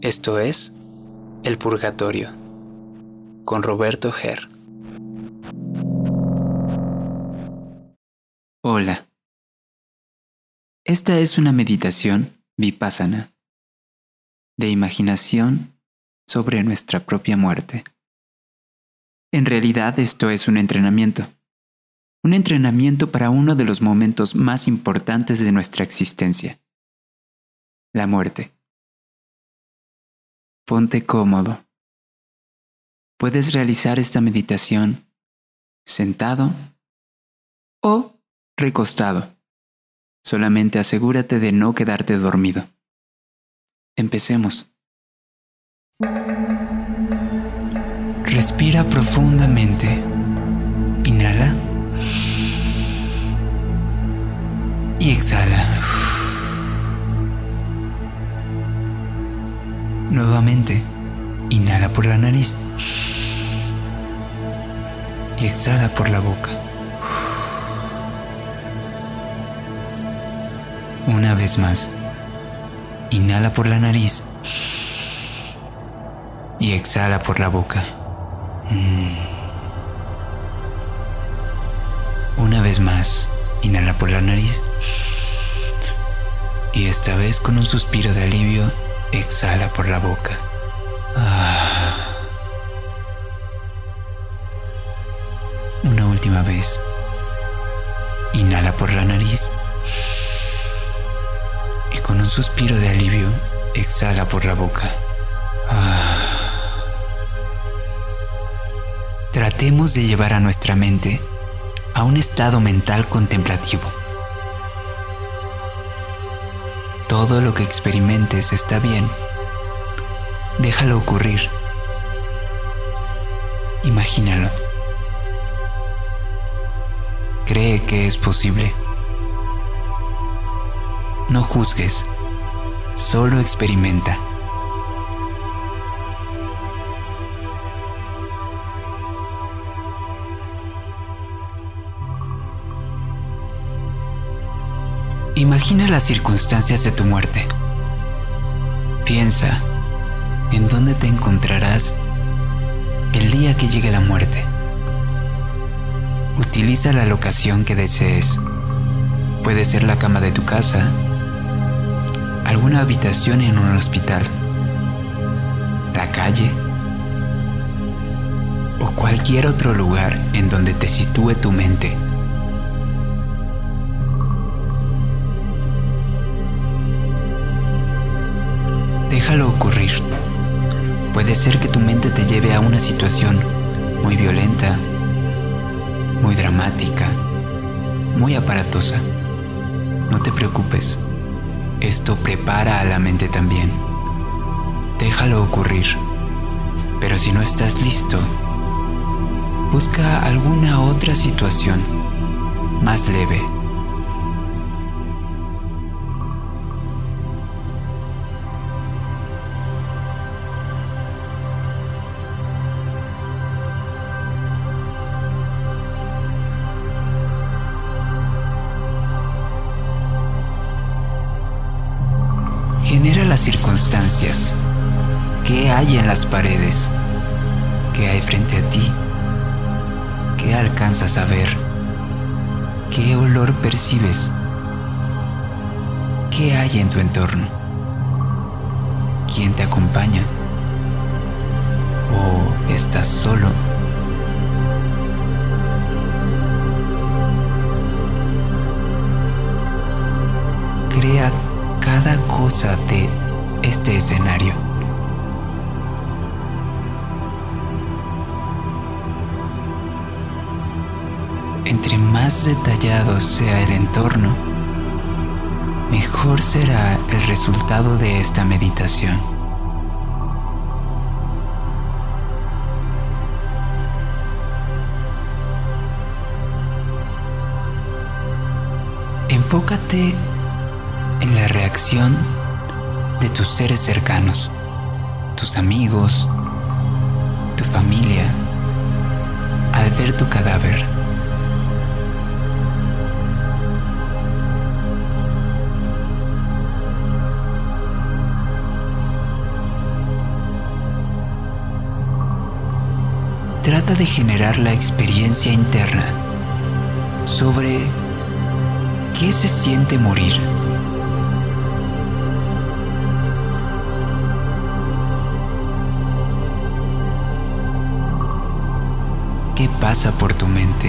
Esto es El Purgatorio con Roberto Ger. Hola. Esta es una meditación vipassana de imaginación sobre nuestra propia muerte. En realidad esto es un entrenamiento. Un entrenamiento para uno de los momentos más importantes de nuestra existencia. La muerte. Ponte cómodo. Puedes realizar esta meditación sentado o recostado. Solamente asegúrate de no quedarte dormido. Empecemos. Respira profundamente. Inhala. Y exhala. Nuevamente, inhala por la nariz y exhala por la boca. Una vez más, inhala por la nariz y exhala por la boca. Una vez más, inhala por la nariz y esta vez con un suspiro de alivio Exhala por la boca. Ah. Una última vez. Inhala por la nariz. Y con un suspiro de alivio, exhala por la boca. Ah. Tratemos de llevar a nuestra mente a un estado mental contemplativo Todo lo que experimentes está bien. Déjalo ocurrir. Imagínalo. Cree que es posible. No juzgues, solo experimenta. Imagina las circunstancias de tu muerte. Piensa en dónde te encontrarás el día que llegue la muerte. Utiliza la locación que desees. Puede ser la cama de tu casa, alguna habitación en un hospital, la calle o cualquier otro lugar en donde te sitúe tu mente. Puede ser que tu mente te lleve a una situación muy violenta, muy dramática, muy aparatosa. No te preocupes. Esto prepara a la mente también. Déjalo ocurrir. Pero si no estás listo, busca alguna otra situación más leve circunstancias. ¿Qué hay en las paredes? ¿Qué hay frente a ti? ¿Qué alcanzas a ver? ¿Qué olor percibes? ¿Qué hay en tu entorno? ¿Quién te acompaña? ¿O estás solo? Crea cada cosa de este escenario. Entre más detallado sea el entorno, mejor será el resultado de esta meditación. Enfócate en la reacción de tus seres cercanos, tus amigos, tu familia, al ver tu cadáver. Trata de generar la experiencia interna sobre qué se siente morir. ¿Qué pasa por tu mente?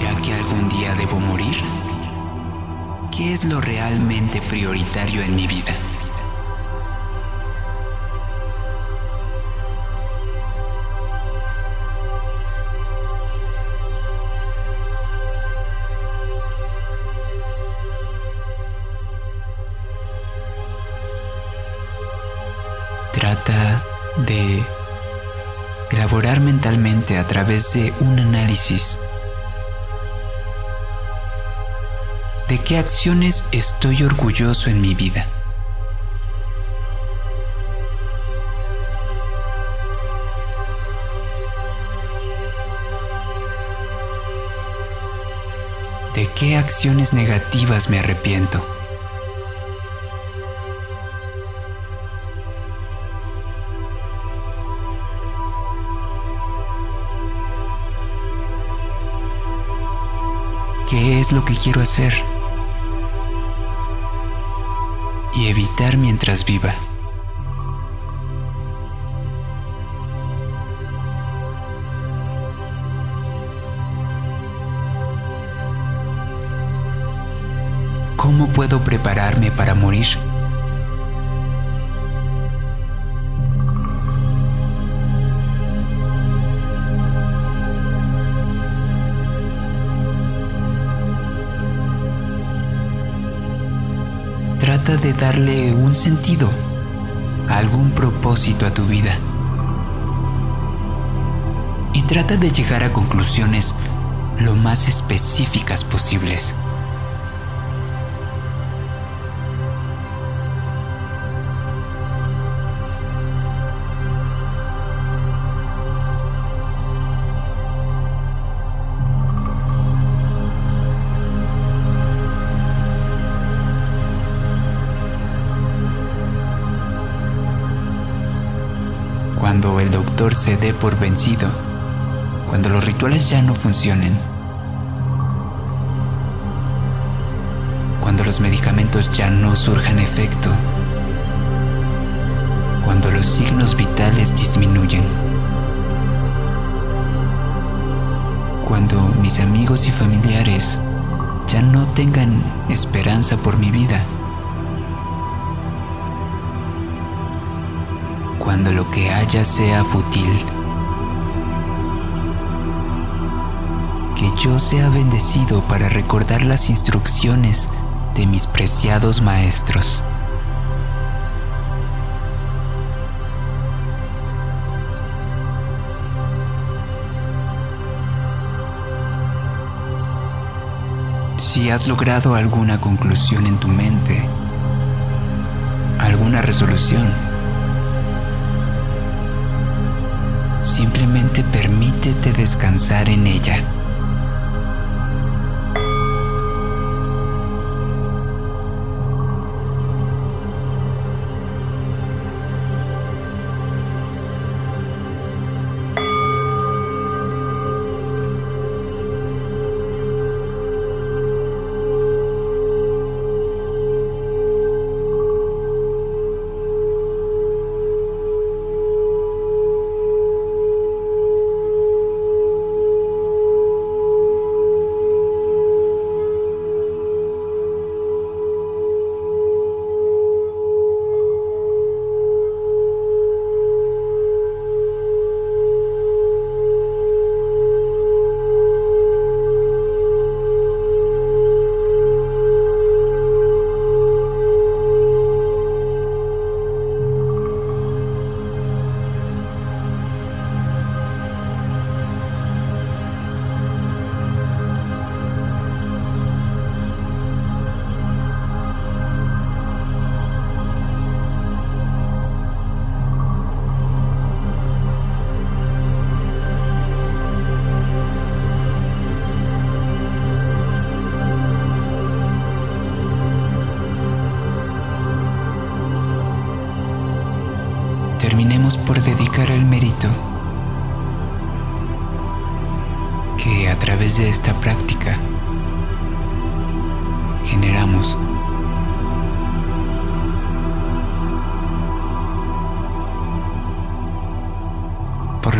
Ya que algún día debo morir, ¿qué es lo realmente prioritario en mi vida? Trata de elaborar mentalmente a través de un análisis de qué acciones estoy orgulloso en mi vida. ¿De qué acciones negativas me arrepiento? Es lo que quiero hacer y evitar mientras viva. ¿Cómo puedo prepararme para morir? Trata de darle un sentido, algún propósito a tu vida. Y trata de llegar a conclusiones lo más específicas posibles. Se dé por vencido, cuando los rituales ya no funcionen, cuando los medicamentos ya no surjan efecto, cuando los signos vitales disminuyen, cuando mis amigos y familiares ya no tengan esperanza por mi vida. Cuando lo que haya sea fútil. Que yo sea bendecido para recordar las instrucciones de mis preciados maestros. Si has logrado alguna conclusión en tu mente, alguna resolución, Simplemente permítete descansar en ella.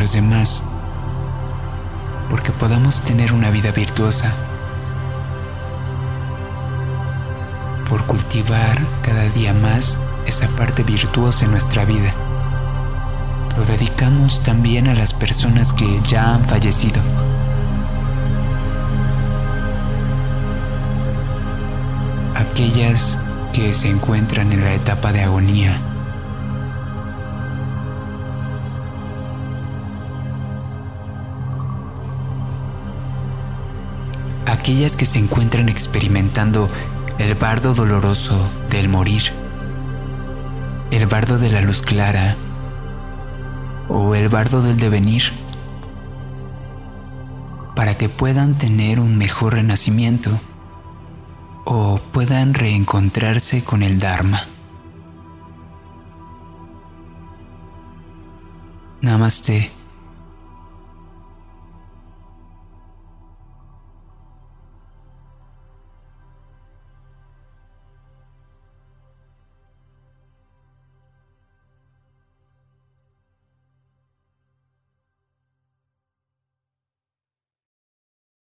Los demás, porque podamos tener una vida virtuosa, por cultivar cada día más esa parte virtuosa en nuestra vida. Lo dedicamos también a las personas que ya han fallecido. Aquellas que se encuentran en la etapa de agonía. Aquellas que se encuentran experimentando el bardo doloroso del morir, el bardo de la luz clara o el bardo del devenir, para que puedan tener un mejor renacimiento o puedan reencontrarse con el Dharma. Namaste.